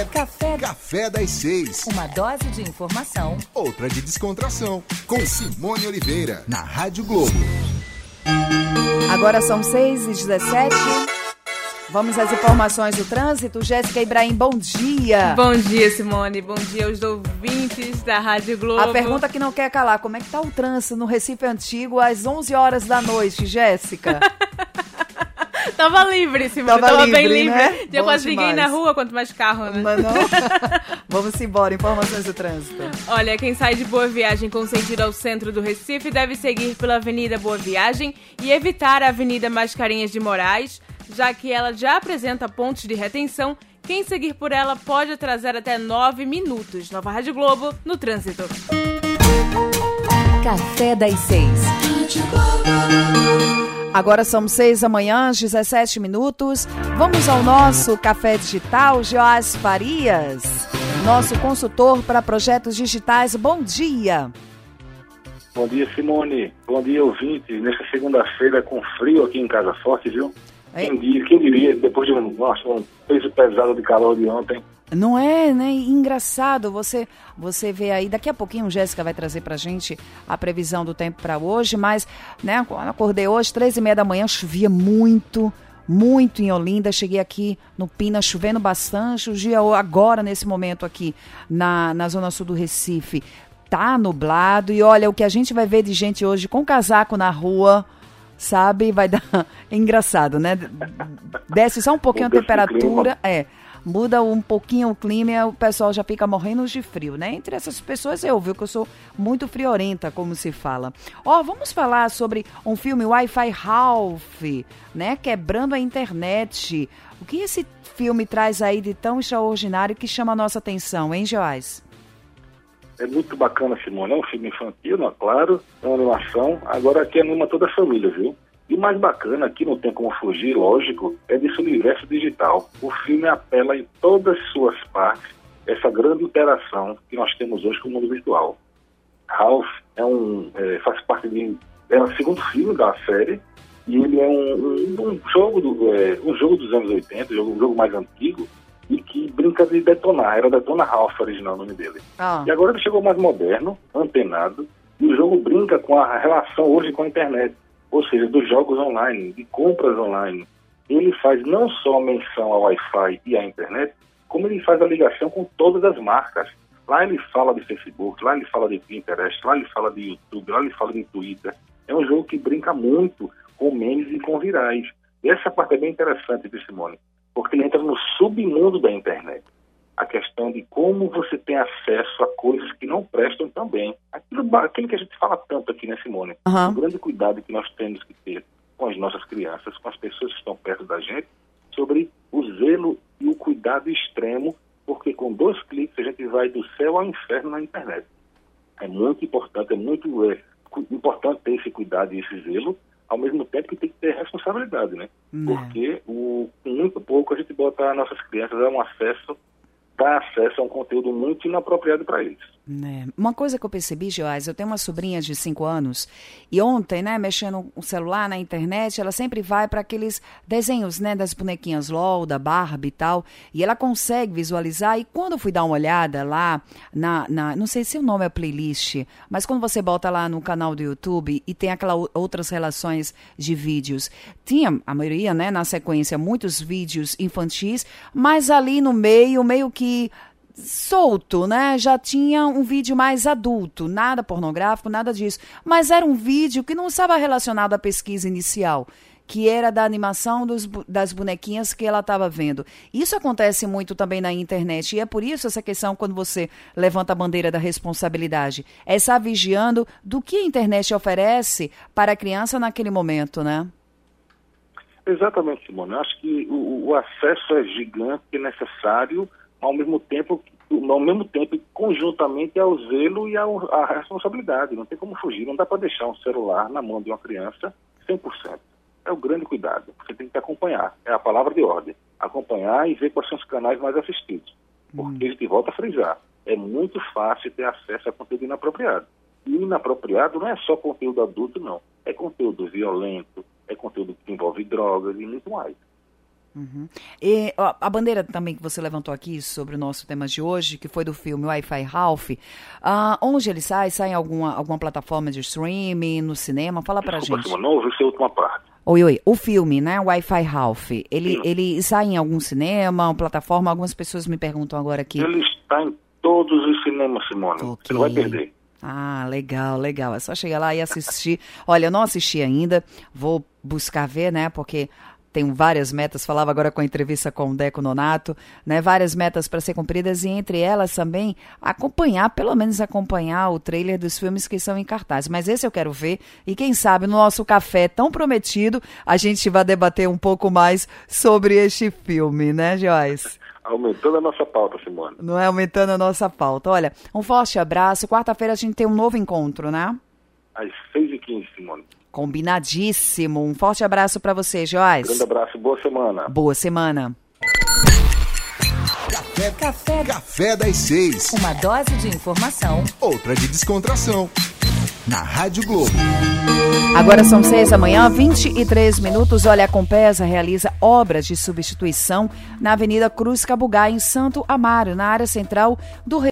é Café, Café das Seis. Uma dose de informação. Outra de descontração. Com Simone Oliveira, na Rádio Globo. Agora são 6 e 17 Vamos às informações do trânsito. Jéssica Ibrahim, bom dia. Bom dia, Simone. Bom dia aos ouvintes da Rádio Globo. A pergunta que não quer calar, como é que tá o trânsito no Recife Antigo às 11 horas da noite, Jéssica? Tava livre, Simone. Tava, Tava livre, bem livre. né? Tinha quase ninguém na rua, quanto mais carro, né? Mas não? Vamos embora, informações do trânsito. Olha, quem sai de Boa Viagem com sentido ao centro do Recife deve seguir pela Avenida Boa Viagem e evitar a Avenida Mascarenhas de Moraes, já que ela já apresenta pontos de retenção. Quem seguir por ela pode atrasar até 9 minutos. Nova Rádio Globo, no trânsito. Café das Seis. Agora são 6 da manhã, às 17 minutos. Vamos ao nosso café digital, Joás Farias, nosso consultor para projetos digitais. Bom dia. Bom dia, Simone. Bom dia, ouvintes. Nessa segunda-feira com frio aqui em Casa Forte, viu? É. Quem, diria, quem diria, depois de um, nossa, um peso pesado de calor de ontem, Não é, né? Engraçado. Você, você vê aí. Daqui a pouquinho, Jéssica vai trazer pra gente a previsão do tempo para hoje. Mas, né? Quando acordei hoje, três e meia da manhã, chovia muito, muito em Olinda. Cheguei aqui no Pina, chovendo bastante. O dia agora, nesse momento aqui, na, na zona sul do Recife, tá nublado. E olha, o que a gente vai ver de gente hoje com casaco na rua. Sabe, vai dar. É engraçado, né? Desce só um pouquinho a temperatura. É, muda um pouquinho o clima o pessoal já fica morrendo de frio, né? Entre essas pessoas eu, viu, que eu sou muito friorenta, como se fala. Ó, vamos falar sobre um filme Wi-Fi Ralph, né? Quebrando a internet. O que esse filme traz aí de tão extraordinário que chama a nossa atenção, hein, Joás? é muito bacana, Simone. É um filme infantil, não é claro, é uma animação. Agora aqui anima toda a família, viu? Mais bacana, aqui não tem como fugir, lógico, é desse universo digital. O filme apela em todas as suas partes essa grande interação que nós temos hoje com o mundo virtual. Ralph é um, é, faz parte de é o segundo filme da série e ele é um, um- um jogo do, é, um jogo dos anos 80, um jogo, um jogo mais antigo e que brinca de detonar. Era Detona Ralph original o nome dele. Ah, E agora ele chegou mais moderno, antenado, e o jogo brinca com a relação hoje com a internet, ou seja, dos jogos online, de compras online. Ele faz não só menção ao Wi-Fi e à internet, como ele faz a ligação com todas as marcas. Lá ele fala de Facebook, lá ele fala de Pinterest, lá ele fala de YouTube, lá ele fala de Twitter. É um jogo que brinca muito com memes e com virais. E essa parte é bem interessante, viu, Simone? Porque ele entra no submundo da internet a questão de como você tem acesso a coisas que não prestam também. Aquilo que a gente fala tanto aqui, né, Simone? Aham. O grande cuidado que nós temos que ter com as nossas crianças, com as pessoas que estão perto da gente, sobre o zelo e o cuidado extremo, porque com dois cliques a gente vai do céu ao inferno na internet. É muito importante, é muito é, importante ter esse cuidado e esse zelo, ao mesmo tempo que tem que ter responsabilidade, né? Né. Porque o, com muito pouco a gente bota as nossas crianças a um acesso, dá acesso a um conteúdo muito inapropriado para eles. Né. Uma coisa que eu percebi, Joás, eu tenho uma sobrinha de 5 anos e ontem, né, mexendo o celular na internet, ela sempre vai para aqueles desenhos, né, das bonequinhas LOL, da Barbie e tal, e ela consegue visualizar. E quando eu fui dar uma olhada lá na, na não sei se o nome é playlist, mas quando você bota lá no canal do YouTube e tem aquelas outras relações de vídeos, tinha a maioria, né, na sequência, muitos vídeos infantis, mas ali no meio, meio que solto, né? Já tinha um vídeo mais adulto, nada pornográfico, nada disso. Mas era um vídeo que não estava relacionado à pesquisa inicial, que era da animação dos das bonequinhas que ela estava vendo. Isso acontece muito também na internet, e é por isso essa questão, quando você levanta a bandeira da responsabilidade, é estar vigiando do que a internet oferece para a criança naquele momento, né? Exatamente, Simone. Eu acho que o, o acesso é gigante e necessário, ao mesmo tempo, ao mesmo tempo, conjuntamente ao zelo e à responsabilidade. Não tem como fugir, não dá para deixar um celular na mão de uma criança 100%. É o grande cuidado. Você tem que acompanhar. É a palavra de ordem. Acompanhar e ver quais são os canais mais assistidos. Porque a gente volta a frisar. É muito fácil ter acesso a conteúdo inapropriado. E inapropriado não é só conteúdo adulto, não. É conteúdo violento, é conteúdo que envolve drogas e muito mais. E ó, a bandeira também que você levantou aqui sobre o nosso tema de hoje, que foi do filme Wi-Fi Ralph, ah, onde ele sai? Sai em alguma, alguma plataforma de streaming, no cinema? Fala pra Desculpa, gente. Não ouvi sua última parte. Oi, oi. O filme, né? Wi-Fi Ralph, ele, Sim. ele sai em algum cinema, plataforma? Algumas pessoas me perguntam agora aqui. Ele está em todos os cinemas, Simone. Ok. Você não vai perder. Ah, legal, legal. É só chegar lá e assistir. Olha, eu não assisti ainda, vou buscar ver, né? Porque tenho várias metas, falava agora com a entrevista com o Deco Nonato, né? Várias metas para ser cumpridas e entre elas também acompanhar, pelo menos acompanhar o trailer dos filmes que são em cartaz. Mas esse eu quero ver e quem sabe no nosso café tão prometido a gente vai debater um pouco mais sobre este filme, né, Joyce? Aumentando a nossa pauta, Simone. Não é aumentando a nossa pauta. Olha, um forte abraço. Quarta-feira a gente tem um novo encontro, né? Às 6h15, Simone. Combinadíssimo. Um forte abraço para você, Joyce. Grande abraço, boa semana. Boa semana. Café, café, café das seis. Uma dose de informação Outra de descontração. Na Rádio Globo. Agora são seis da manhã, 23 minutos. Olha, a Compesa realiza obras de substituição na Avenida Cruz Cabugá, em Santo Amaro, na área central do